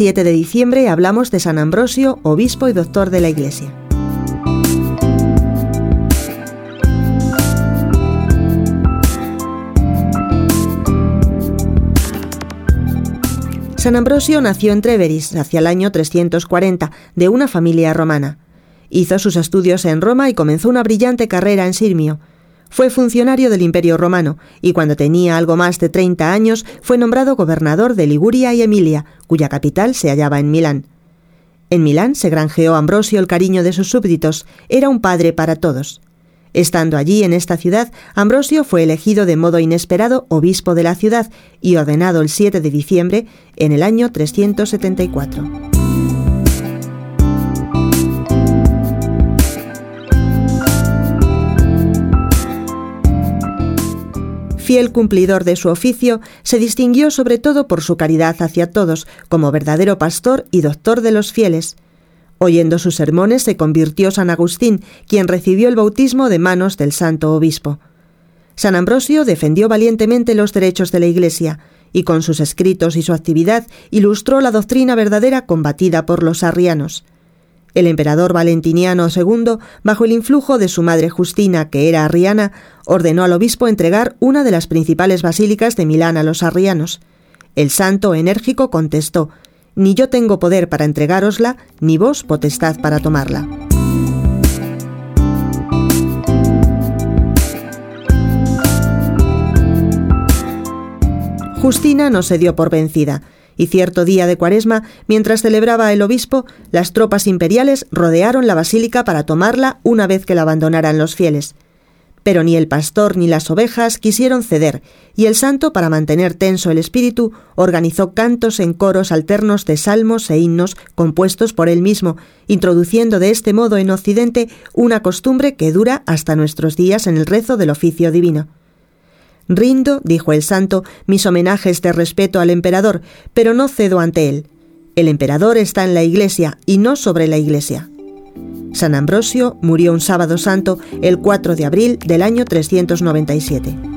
7 de diciembre hablamos de San Ambrosio, obispo y doctor de la Iglesia. San Ambrosio nació en Treveris hacia el año 340 de una familia romana. Hizo sus estudios en Roma y comenzó una brillante carrera en Sirmio. Fue funcionario del Imperio Romano y cuando tenía algo más de 30 años fue nombrado gobernador de Liguria y Emilia, cuya capital se hallaba en Milán. En Milán se granjeó Ambrosio el cariño de sus súbditos, era un padre para todos. Estando allí en esta ciudad, Ambrosio fue elegido de modo inesperado obispo de la ciudad y ordenado el 7 de diciembre en el año 374. Fiel cumplidor de su oficio, se distinguió sobre todo por su caridad hacia todos, como verdadero pastor y doctor de los fieles. Oyendo sus sermones se convirtió San Agustín, quien recibió el bautismo de manos del santo obispo. San Ambrosio defendió valientemente los derechos de la Iglesia, y con sus escritos y su actividad ilustró la doctrina verdadera combatida por los arrianos. El emperador Valentiniano II, bajo el influjo de su madre Justina, que era arriana, ordenó al obispo entregar una de las principales basílicas de Milán a los arrianos. El santo enérgico contestó ni yo tengo poder para entregárosla, ni vos potestad para tomarla. Justina no se dio por vencida, y cierto día de cuaresma, mientras celebraba el obispo, las tropas imperiales rodearon la basílica para tomarla una vez que la abandonaran los fieles. Pero ni el pastor ni las ovejas quisieron ceder, y el santo, para mantener tenso el espíritu, organizó cantos en coros alternos de salmos e himnos compuestos por él mismo, introduciendo de este modo en Occidente una costumbre que dura hasta nuestros días en el rezo del oficio divino. Rindo, dijo el santo, mis homenajes de respeto al emperador, pero no cedo ante él. El emperador está en la iglesia y no sobre la iglesia. San Ambrosio murió un sábado santo el 4 de abril del año 397.